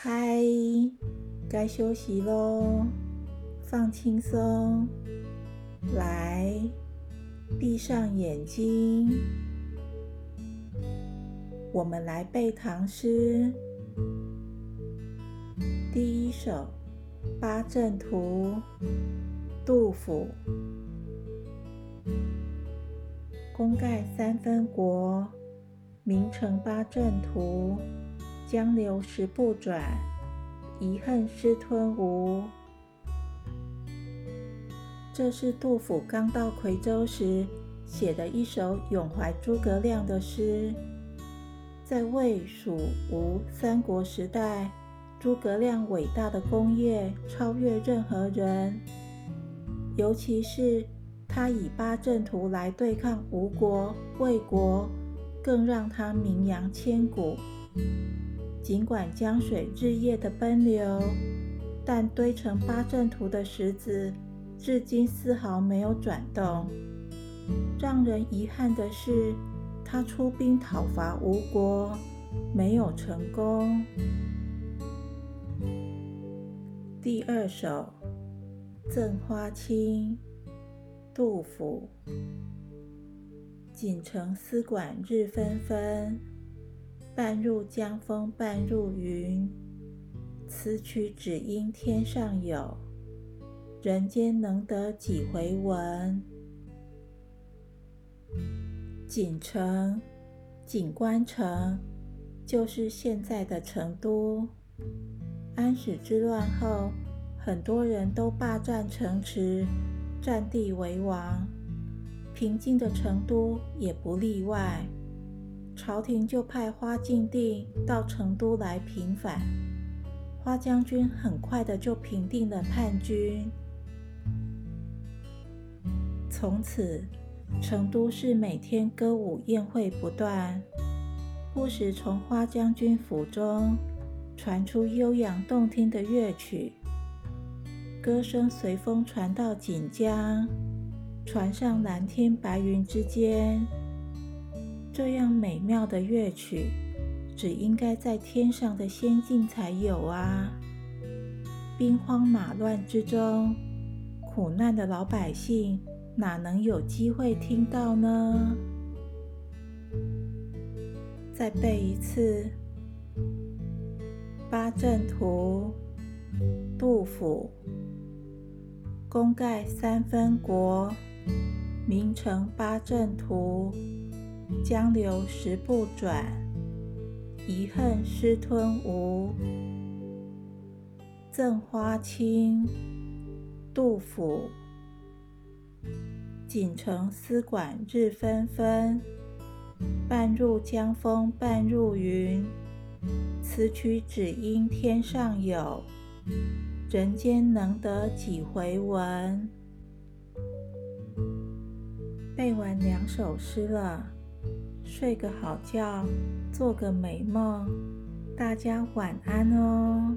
嗨，该休息喽，放轻松，来，闭上眼睛，我们来背唐诗。第一首《八阵图》，杜甫。功盖三分国，名成八阵图。江流石不转，遗恨失吞吴。这是杜甫刚到夔州时写的一首咏怀诸葛亮的诗。在魏、蜀、吴三国时代，诸葛亮伟大的功业超越任何人，尤其是他以八阵图来对抗吴国、魏国，更让他名扬千古。尽管江水日夜的奔流，但堆成八阵图的石子至今丝毫没有转动。让人遗憾的是，他出兵讨伐吴国没有成功。第二首《赠花卿》杜甫：锦城丝管日纷纷。半入江风半入云，此曲只应天上有，人间能得几回闻？锦城，锦官城，就是现在的成都。安史之乱后，很多人都霸占城池，占地为王，平静的成都也不例外。朝廷就派花敬定到成都来平反，花将军很快的就平定了叛军。从此，成都市每天歌舞宴会不断，不时从花将军府中传出悠扬动听的乐曲，歌声随风传到锦江，传上蓝天白云之间。这样美妙的乐曲，只应该在天上的仙境才有啊！兵荒马乱之中，苦难的老百姓哪能有机会听到呢？再背一次《八阵图》，杜甫：功盖三分国，名成八阵图。江流石不转，遗恨失吞吴。赠花卿，杜甫。锦城丝管日纷纷，半入江风半入云。此曲只应天上有，人间能得几回闻？背完两首诗了。睡个好觉做个美梦。大家晚安哦。